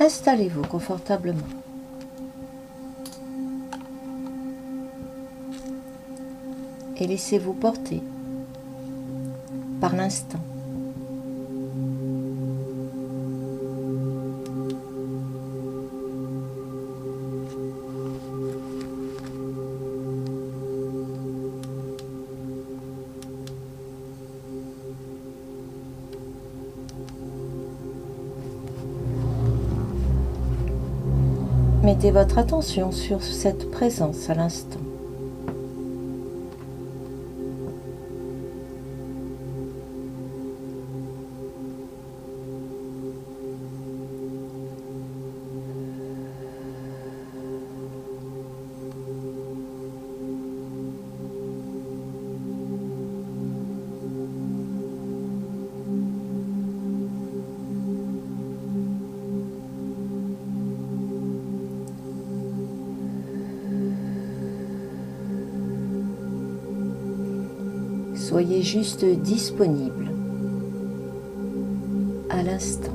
Installez-vous confortablement. Et laissez-vous porter par l'instant. Votre attention sur cette présence à l'instant. juste disponible à l'instant.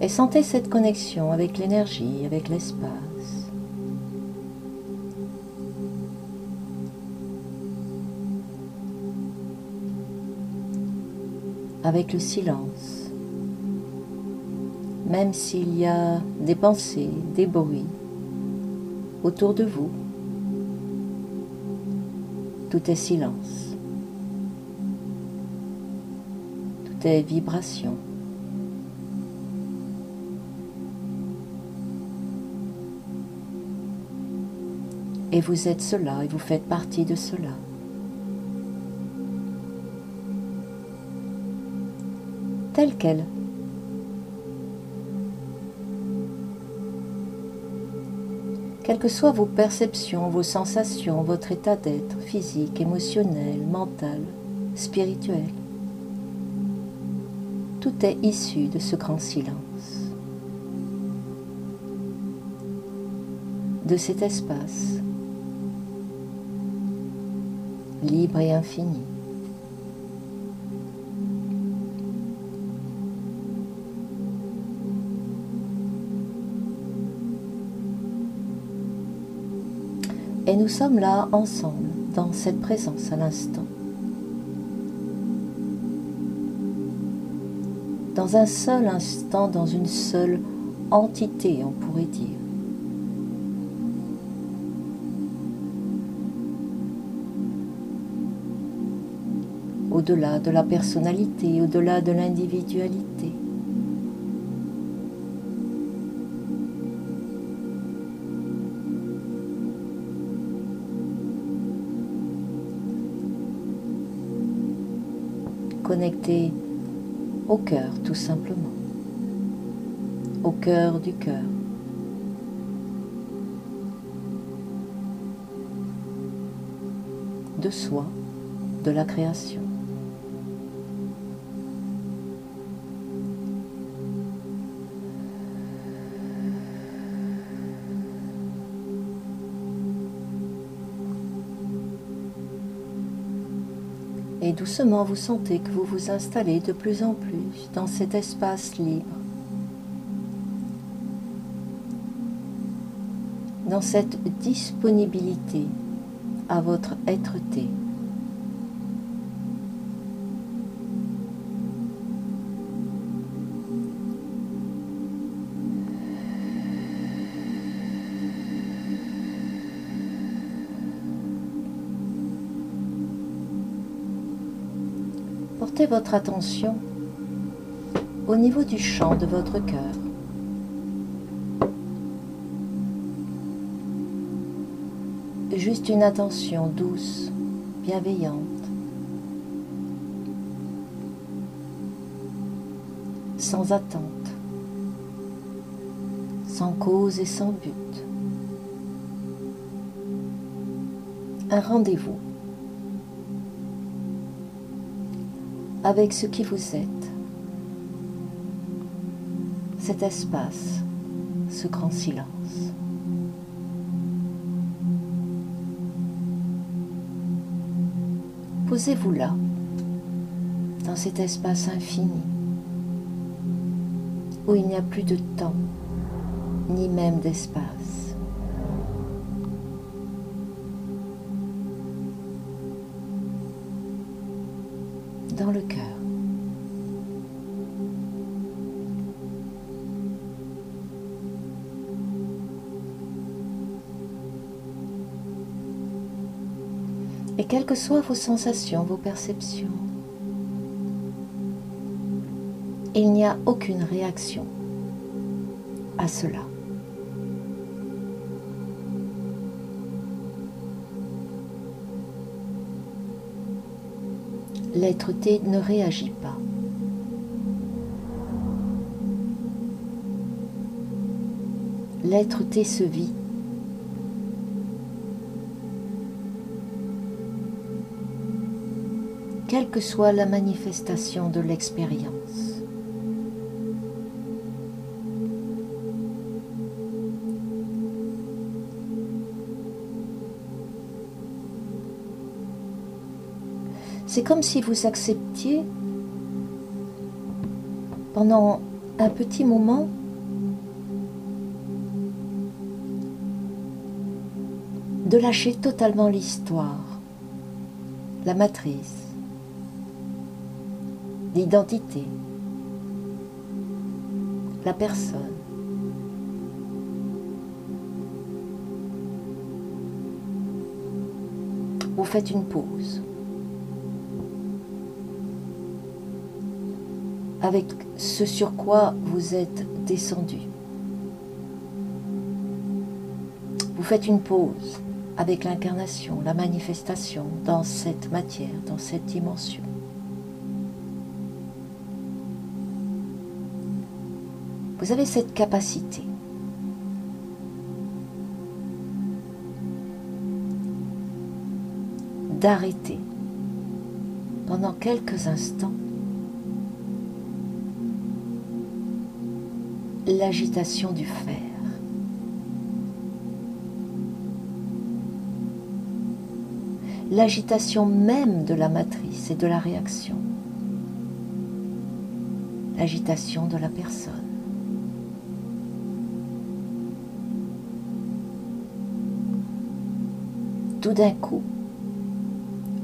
Et sentez cette connexion avec l'énergie, avec l'espace. avec le silence. Même s'il y a des pensées, des bruits autour de vous, tout est silence. Tout est vibration. Et vous êtes cela et vous faites partie de cela. telle qu'elle. Quelles que soient vos perceptions, vos sensations, votre état d'être physique, émotionnel, mental, spirituel, tout est issu de ce grand silence, de cet espace libre et infini. Et nous sommes là ensemble, dans cette présence à l'instant. Dans un seul instant, dans une seule entité, on pourrait dire. au-delà de la personnalité, au-delà de l'individualité. cœur tout simplement, au cœur du cœur. de soi, de la création. doucement vous sentez que vous vous installez de plus en plus dans cet espace libre, dans cette disponibilité à votre être-té. votre attention au niveau du champ de votre cœur. Juste une attention douce, bienveillante. Sans attente. Sans cause et sans but. Un rendez-vous avec ce qui vous êtes, cet espace, ce grand silence. Posez-vous là, dans cet espace infini, où il n'y a plus de temps, ni même d'espace. Dans le cœur. Et quelles que soient vos sensations, vos perceptions, il n'y a aucune réaction à cela. L'être T ne réagit pas. L'être T se vit. Quelle que soit la manifestation de l'expérience. C'est comme si vous acceptiez pendant un petit moment de lâcher totalement l'histoire, la matrice, l'identité, la personne. Vous faites une pause. Avec ce sur quoi vous êtes descendu. Vous faites une pause avec l'incarnation, la manifestation dans cette matière, dans cette dimension. Vous avez cette capacité d'arrêter pendant quelques instants l'agitation du fer. L'agitation même de la matrice et de la réaction. L'agitation de la personne. Tout d'un coup,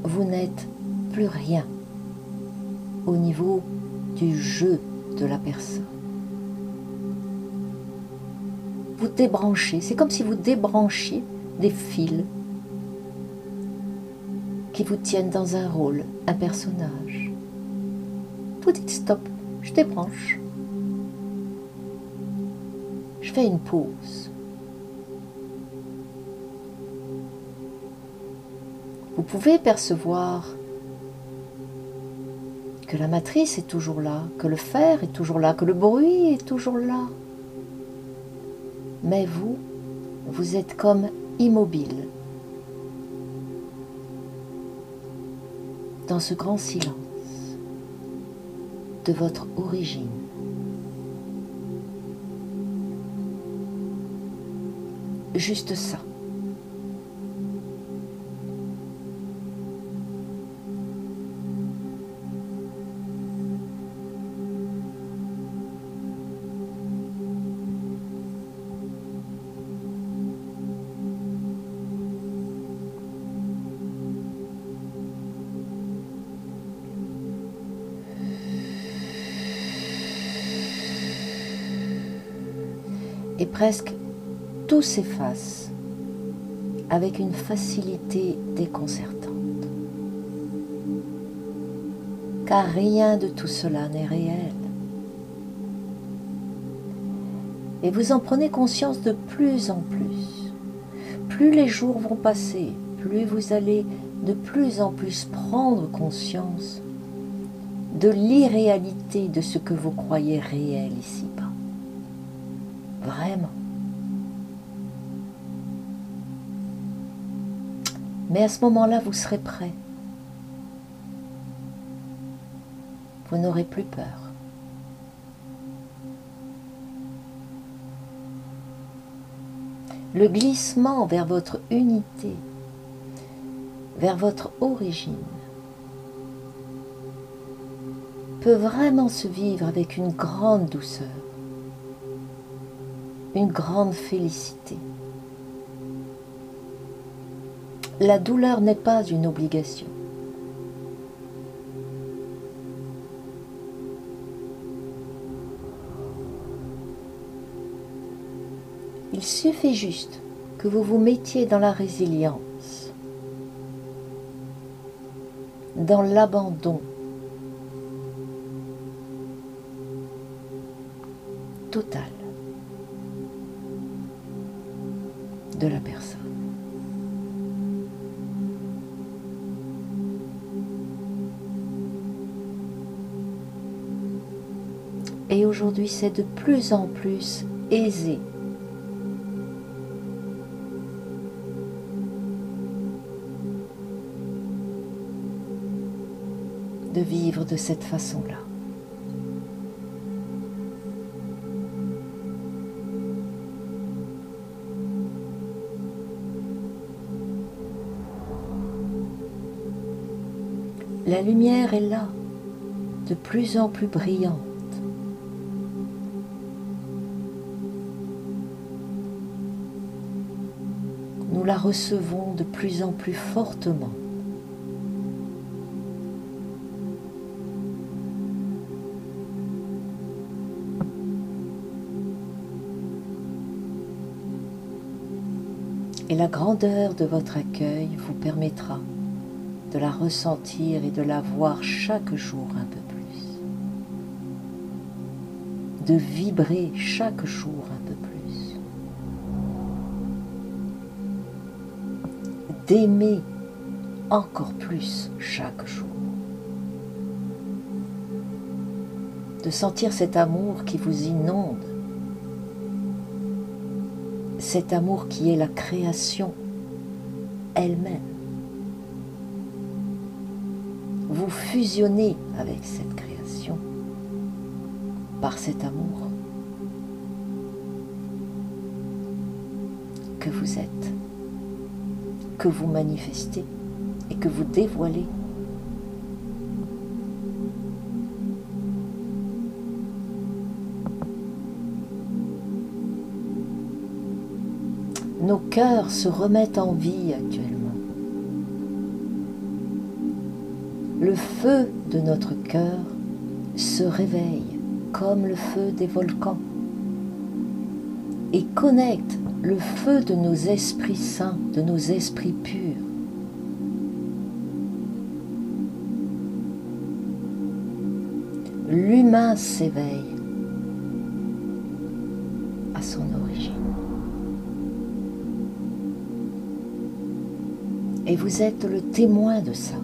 vous n'êtes plus rien au niveau du jeu de la personne vous. C'est comme si vous débranchiez des fils qui vous tiennent dans un rôle, un personnage. Vous dites stop, je débranche. Je fais une pause. Vous pouvez percevoir que la matrice est toujours là, que le fer est toujours là, que le bruit est toujours là. Mais vous, vous êtes comme immobile dans ce grand silence de votre origine. Juste ça. Presque tout s'efface avec une facilité déconcertante. Car rien de tout cela n'est réel. Et vous en prenez conscience de plus en plus. Plus les jours vont passer, plus vous allez de plus en plus prendre conscience de l'irréalité de ce que vous croyez réel ici-bas. Vraiment. Mais à ce moment-là, vous serez prêt. Vous n'aurez plus peur. Le glissement vers votre unité, vers votre origine, peut vraiment se vivre avec une grande douceur une grande félicité. La douleur n'est pas une obligation. Il suffit juste que vous vous mettiez dans la résilience, dans l'abandon la personne. Et aujourd'hui, c'est de plus en plus aisé de vivre de cette façon-là. Lumière est là, de plus en plus brillante. Nous la recevons de plus en plus fortement. Et la grandeur de votre accueil vous permettra de la ressentir et de la voir chaque jour un peu plus. De vibrer chaque jour un peu plus. D'aimer encore plus chaque jour. De sentir cet amour qui vous inonde cet amour qui est la création elle-même. Fusionnez avec cette création par cet amour que vous êtes, que vous manifestez et que vous dévoilez. nos cœurs se remettent en vie actuellement. Le feu de notre cœur se réveille comme le feu des volcans et connecte le feu de nos esprits saints, de nos esprits purs. L'humain s'éveille à son origine. Et vous êtes le témoin de ça.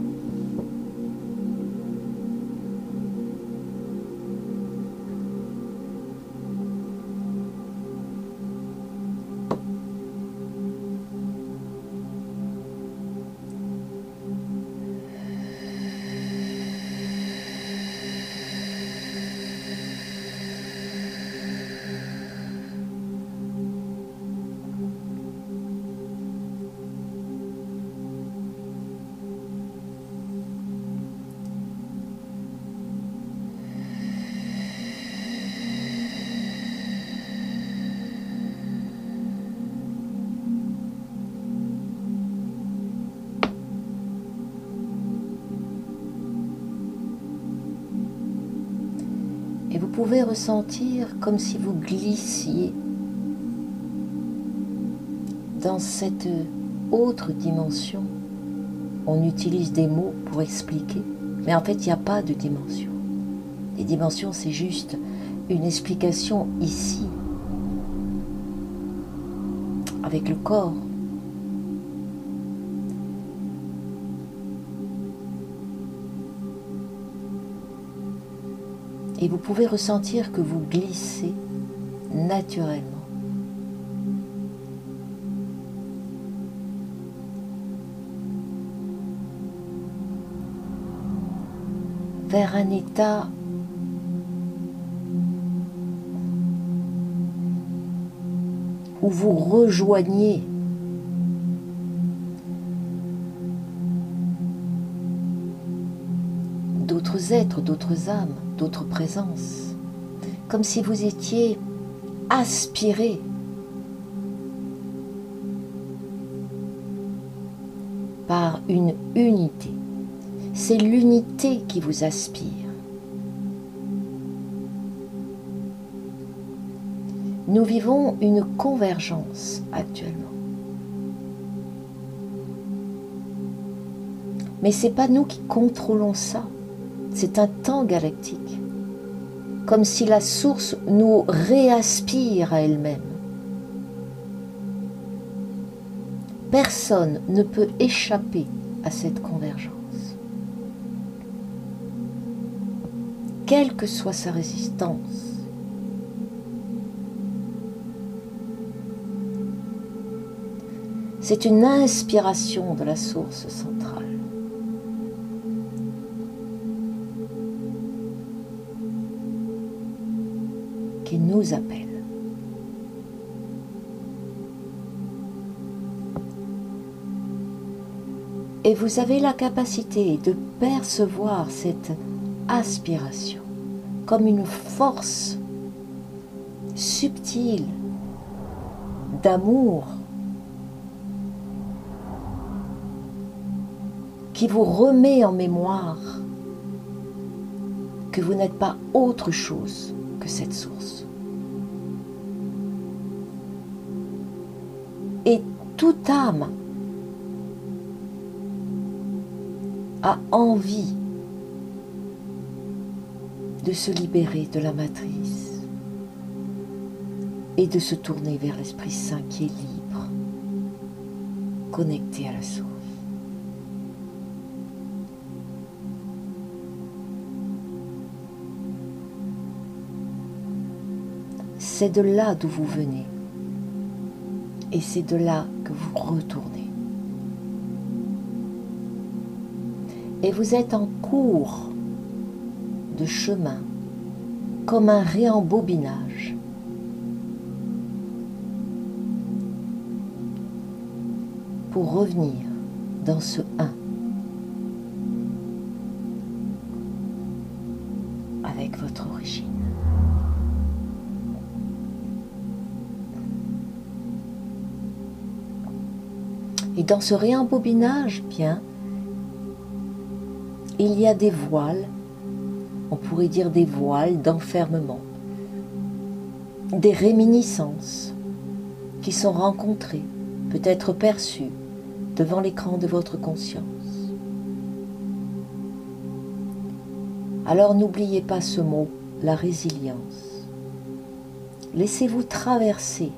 Pouvez ressentir comme si vous glissiez dans cette autre dimension. On utilise des mots pour expliquer, mais en fait, il n'y a pas de dimension. Les dimensions, c'est juste une explication ici, avec le corps. Vous pouvez ressentir que vous glissez naturellement. vers un état où vous rejoignez d'autres âmes, d'autres présences, comme si vous étiez aspiré par une unité. C'est l'unité qui vous aspire. Nous vivons une convergence actuellement. Mais ce n'est pas nous qui contrôlons ça. C'est un temps galactique. Comme si la source nous réaspire à elle-même. Personne ne peut échapper à cette convergence. Quelle que soit sa résistance, C'est une inspiration de la source centrale. Qui nous appelle. Et vous avez la capacité de percevoir cette aspiration comme une force subtile d'amour qui vous remet en mémoire que vous n'êtes pas autre chose que cette source. Et toute âme a envie de se libérer de la matrice et de se tourner vers l'Esprit Saint qui est libre, connecté à la source. C'est de là d'où vous venez. Et c'est de là que vous retournez. Et vous êtes en cours de chemin, comme un réembobinage. Pour revenir dans ce 1. Dans ce réembobinage, bien, il y a des voiles, on pourrait dire des voiles d'enfermement, des réminiscences qui sont rencontrées, peut-être perçues devant l'écran de votre conscience. Alors n'oubliez pas ce mot, la résilience. Laissez-vous traverser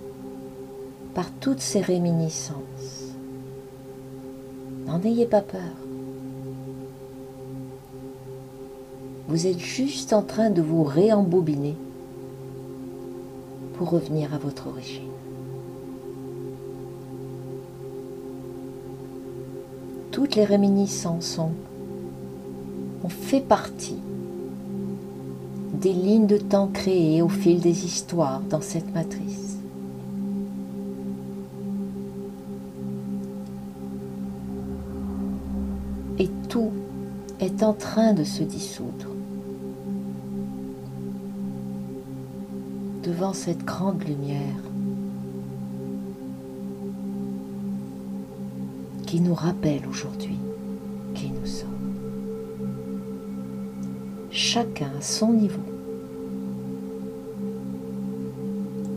par toutes ces réminiscences N'en ayez pas peur. Vous êtes juste en train de vous réembobiner pour revenir à votre origine. Toutes les réminiscences ont fait partie des lignes de temps créées au fil des histoires dans cette matrice. Tout est en train de se dissoudre. Devant cette grande lumière qui nous rappelle aujourd'hui qui nous sommes. Chacun à son niveau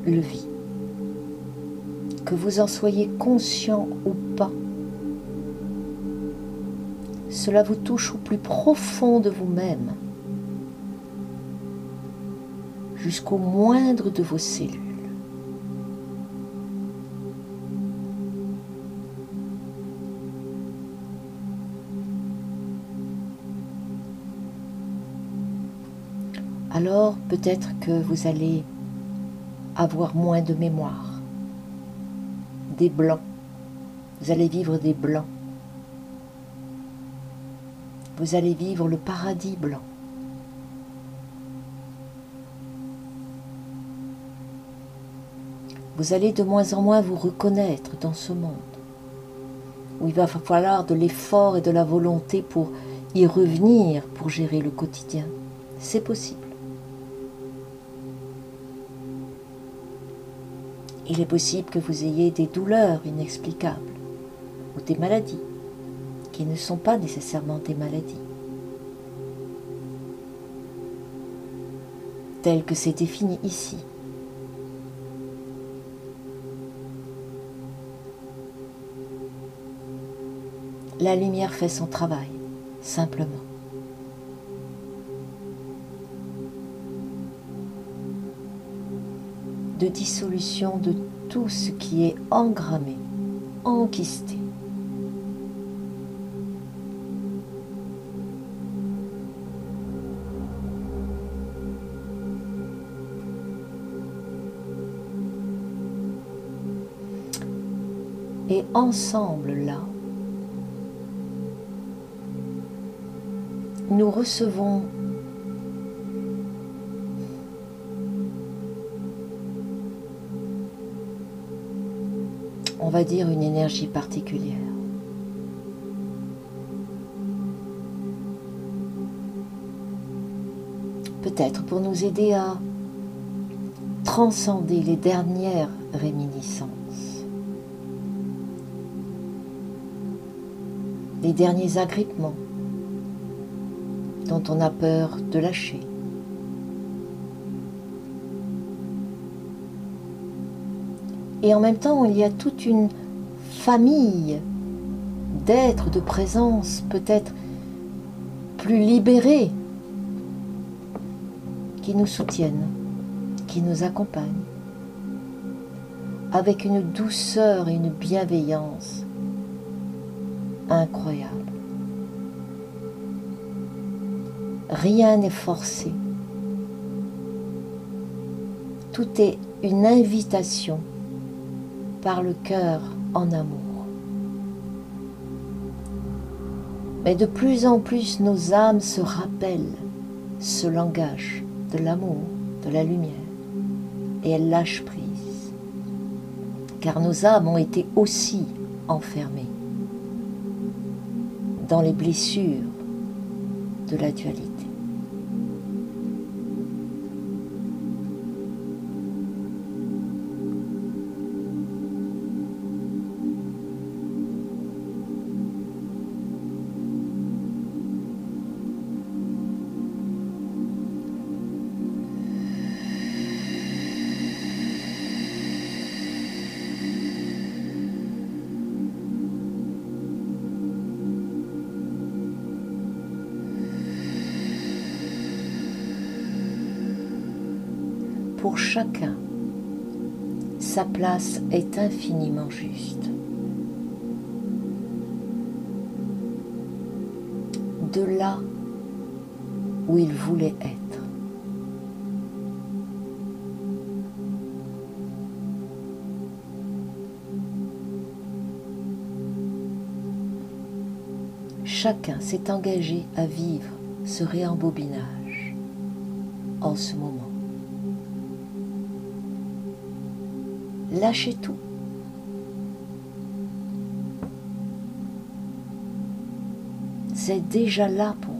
le vit. Que vous en soyez conscient ou pas, cela vous touche au plus profond de vous-même, jusqu'au moindre de vos cellules. Alors peut-être que vous allez avoir moins de mémoire, des blancs. Vous allez vivre des blancs vous allez vivre le paradis blanc. Vous allez de moins en moins vous reconnaître dans ce monde, où il va falloir de l'effort et de la volonté pour y revenir, pour gérer le quotidien. C'est possible. Il est possible que vous ayez des douleurs inexplicables ou des maladies qui ne sont pas nécessairement des maladies. Telles que c'est défini ici. La lumière fait son travail, simplement. de dissolution de tout ce qui est engrammé, enquisté. Ensemble, là, nous recevons on va dire une énergie particulière. Peut-être pour nous aider à transcender les dernières réminiscences. Les derniers agrippements dont on a peur de lâcher. Et en même temps, il y a toute une famille d'êtres, de présence peut-être plus libérés qui nous soutiennent, qui nous accompagnent, avec une douceur et une bienveillance incroyable. Rien n'est forcé. Tout est une invitation par le cœur en amour. Mais de plus en plus nos âmes se rappellent ce langage de l'amour, de la lumière, et elles lâchent prise. Car nos âmes ont été aussi enfermées dans les blessures de la dualité. Pour chacun, sa place est infiniment juste. De là où il voulait être. Chacun s'est engagé à vivre ce réembobinage en ce moment. Lâchez tout. C'est déjà là pour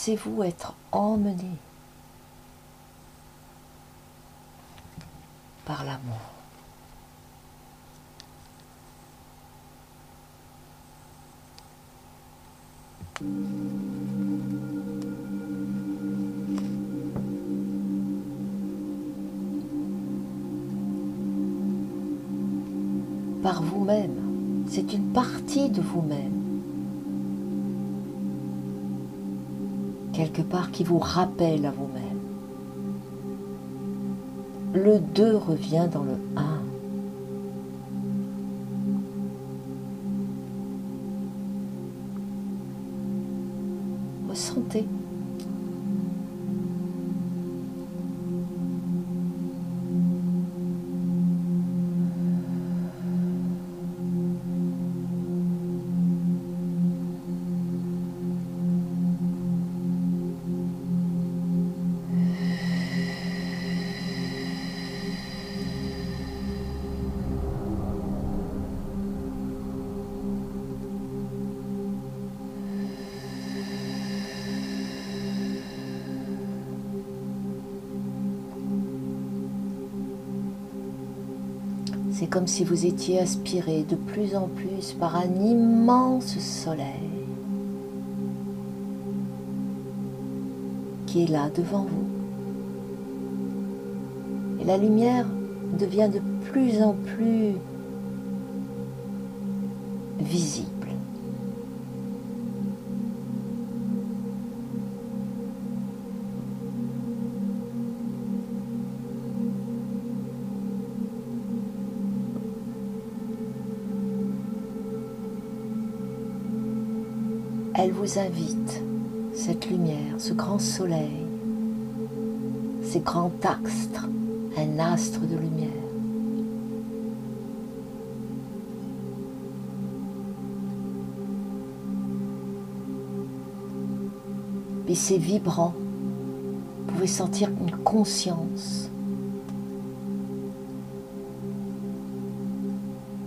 Laissez-vous être emmené par l'amour. Par vous-même, c'est une partie de vous-même. Quelque part qui vous rappelle à vous-même. Le 2 revient dans le 1. C'est comme si vous étiez aspiré de plus en plus par un immense soleil qui est là devant vous. Et la lumière devient de plus en plus visible. Invite, cette lumière, ce grand soleil, ces grands astres, un astre de lumière. Et c'est vibrant. Vous pouvez sentir une conscience.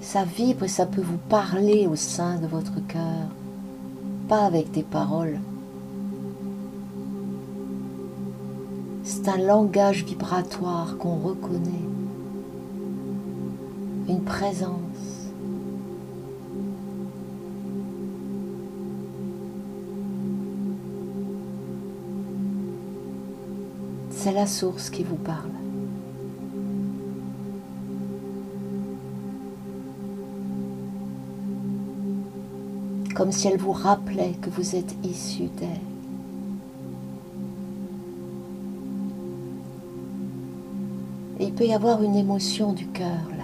Ça vibre et ça peut vous parler au sein de votre cœur avec des paroles. C'est un langage vibratoire qu'on reconnaît, une présence. C'est la source qui vous parle. Comme si elle vous rappelait que vous êtes issu d'elle. Et il peut y avoir une émotion du cœur là.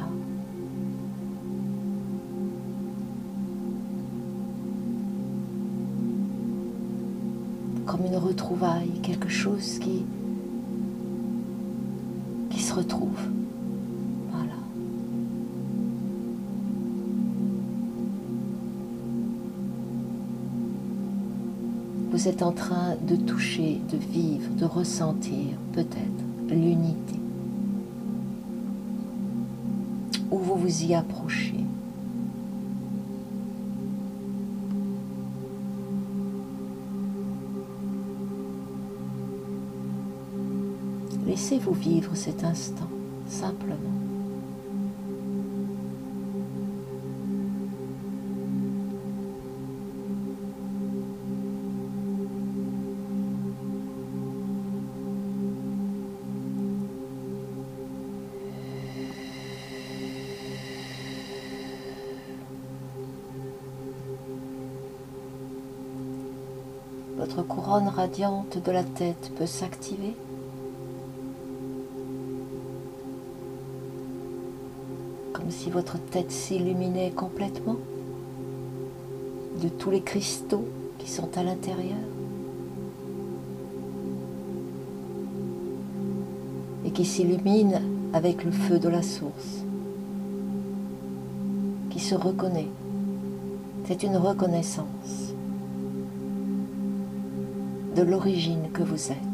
Comme une retrouvaille, quelque chose qui, qui se retrouve. Vous êtes en train de toucher, de vivre, de ressentir peut-être l'unité. Où vous vous y approchez. Laissez-vous vivre cet instant, simplement. Votre couronne radiante de la tête peut s'activer. Comme si votre tête s'illuminait complètement de tous les cristaux qui sont à l'intérieur et qui s'illuminent avec le feu de la source, qui se reconnaît. C'est une reconnaissance de l'origine que vous êtes.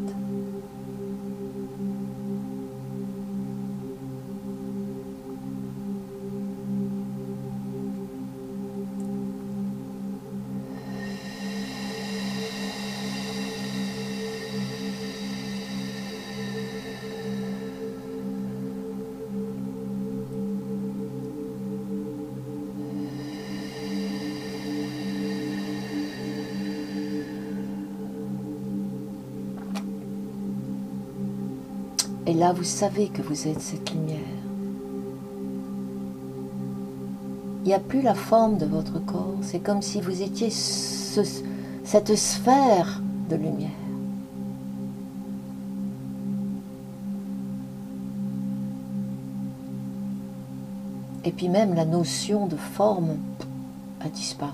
Vous savez que vous êtes cette lumière. Il n'y a plus la forme de votre corps. C'est comme si vous étiez cette sphère de lumière. Et puis même la notion de forme a disparu.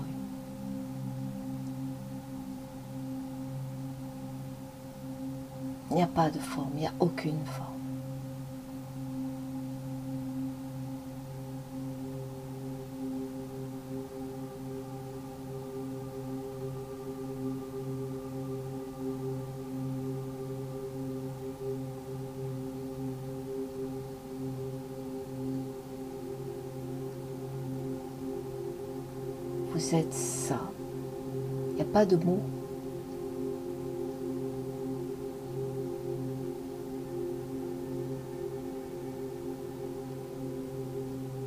Il n'y a pas de forme, il n'y a aucune forme. Ça. Il n'y a pas de mots.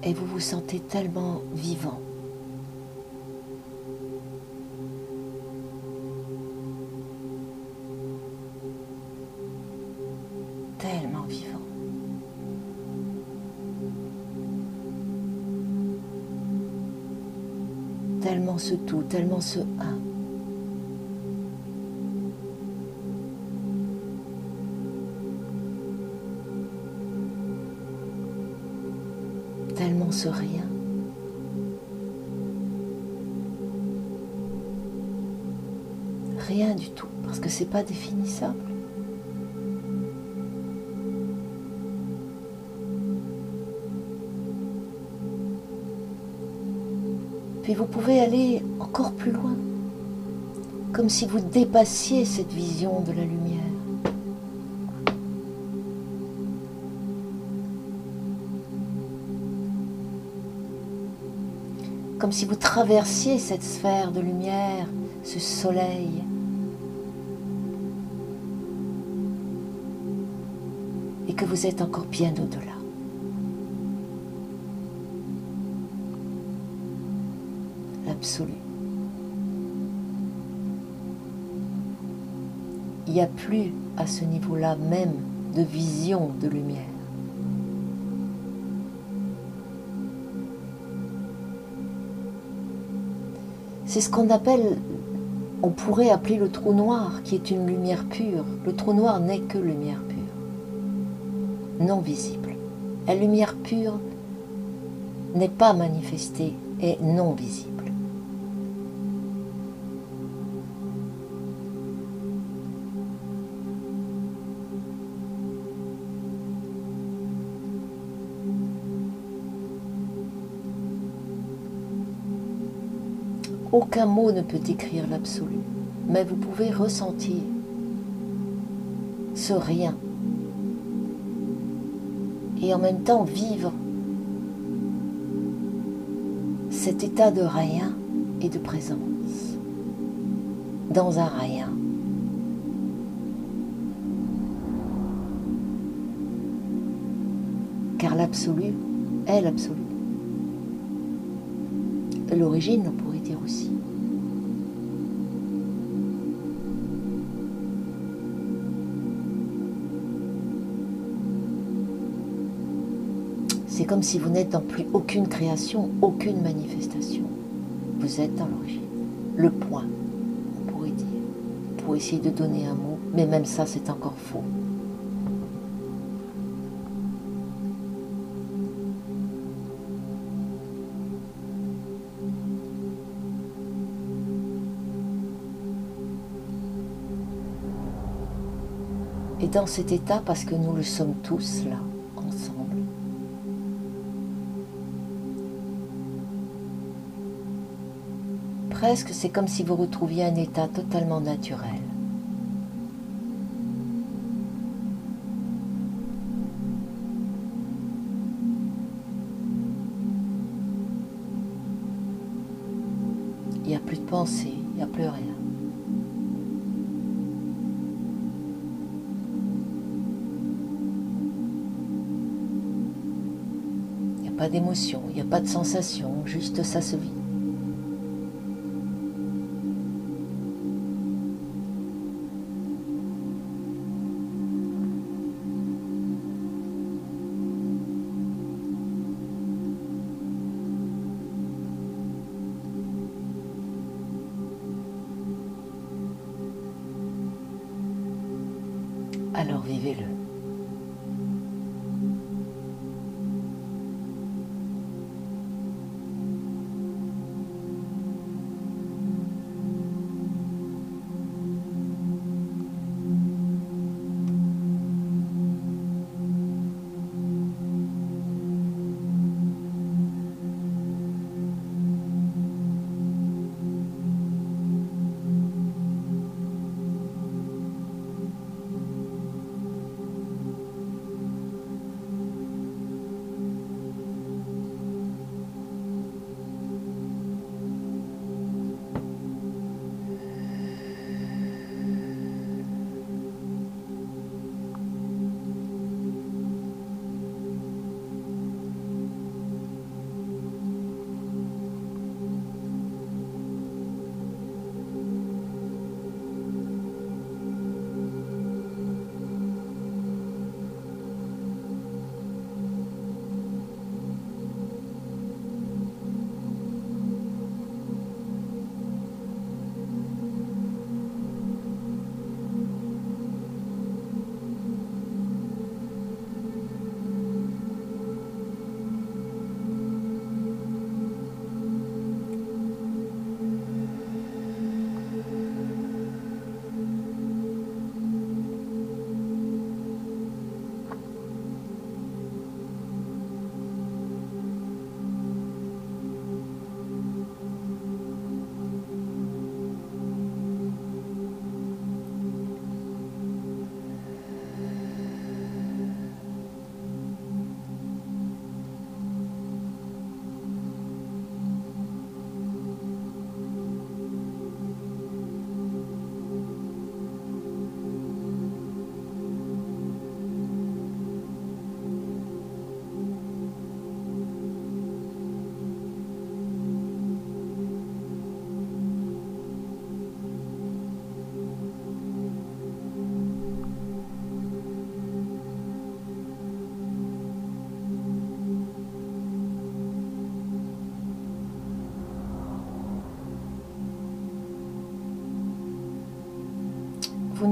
Et vous vous sentez tellement vivant. Tout, tellement ce un. Tellement ce rien. Rien du tout, parce que c'est pas définissable. Puis vous pouvez aller encore plus loin, comme si vous dépassiez cette vision de la lumière. Comme si vous traversiez cette sphère de lumière, ce soleil. Et que vous êtes encore bien au-delà. N'y a plus à ce niveau-là même de vision de lumière. C'est ce qu'on appelle, on pourrait appeler le trou noir, qui est une lumière pure. Le trou noir n'est que lumière pure, non visible. La lumière pure n'est pas manifestée et non visible. Aucun mot ne peut décrire l'absolu, mais vous pouvez ressentir ce rien et en même temps vivre cet état de rien et de présence dans un rien. Car l'absolu est l'absolu. L'origine, C'est comme si vous n'êtes dans plus aucune création, aucune manifestation. Vous êtes dans l'origine. Le point, on pourrait dire. Pour essayer de donner un mot, mais même ça, c'est encore faux. Et dans cet état, parce que nous le sommes tous là, presque, c'est comme si vous retrouviez un état totalement naturel. D'émotion, il n'y a pas de sensation, juste ça se vit.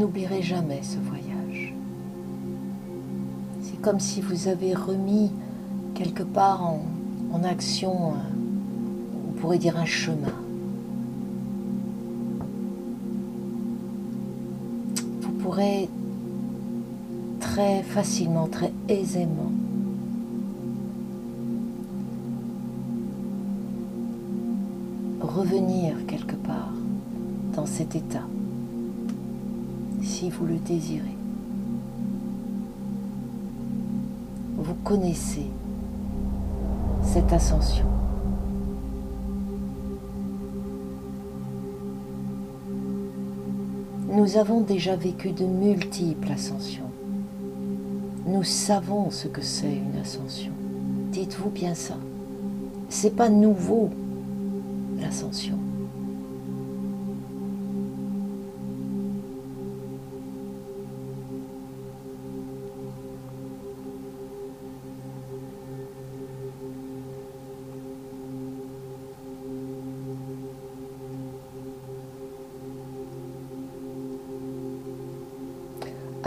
N'oublierez jamais ce voyage. C'est comme si vous avez remis quelque part en, en action, on pourrait dire un chemin. Vous pourrez très facilement, très aisément revenir quelque part dans cet état, vous le désirez. Vous connaissez cette ascension. Nous avons déjà vécu de multiples ascensions. Nous savons ce que c'est une ascension. Dites-vous bien ça. C'est pas nouveau l'ascension.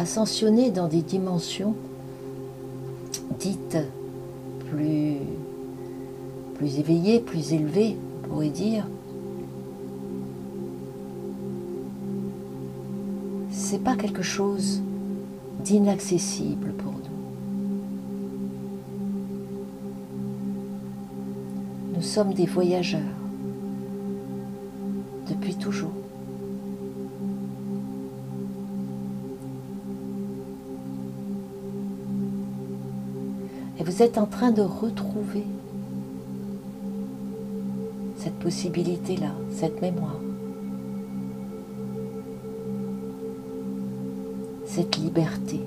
Ascensionner dans des dimensions dites plus, plus éveillées, plus élevées, on pourrait dire. C'est pas quelque chose d'inaccessible pour nous. Nous sommes des voyageurs vous êtes en train de retrouver cette possibilité-là, cette mémoire, cette liberté,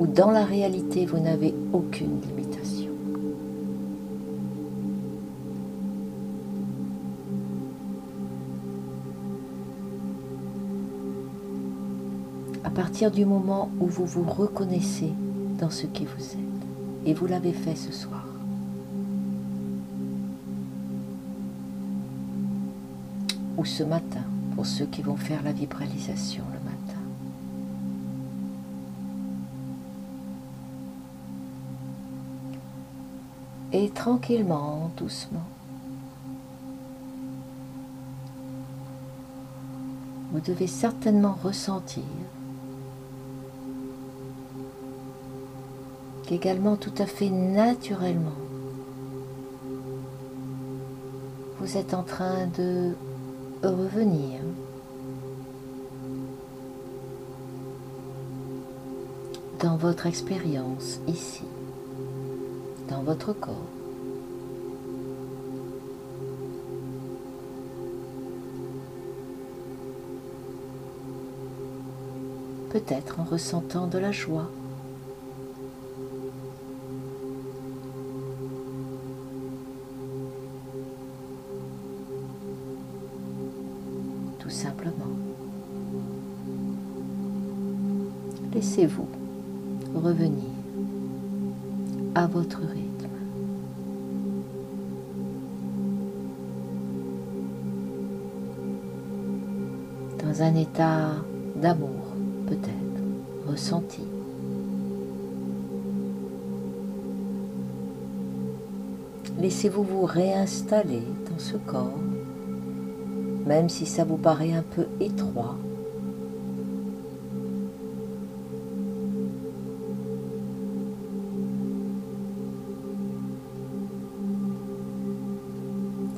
où dans la réalité, vous n'avez aucune limitation. Partir du moment où vous vous reconnaissez dans ce qui vous êtes. Et vous l'avez fait ce soir. Ou ce matin, pour ceux qui vont faire la vibralisation le matin. Et tranquillement, doucement, vous devez certainement ressentir qu'également tout à fait naturellement, vous êtes en train de revenir. Dans votre expérience ici, dans votre corps. Peut-être en ressentant de la joie Laissez-vous revenir à votre rythme. Dans un état d'amour, peut-être, ressenti. Laissez-vous vous réinstaller dans ce corps même si ça vous paraît un peu étroit.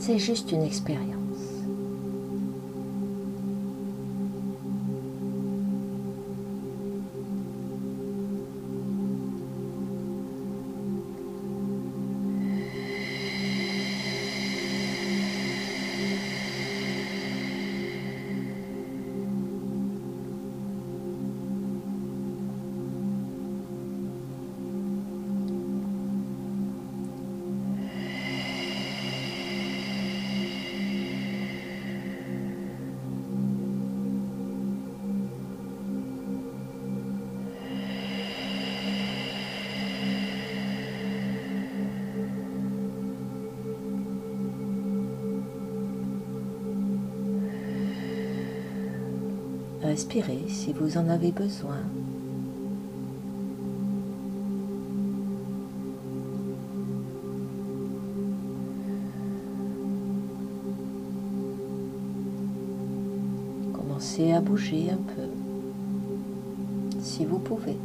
C'est juste une expérience. Respirez si vous en avez besoin. Commencez à bouger un peu, si vous pouvez.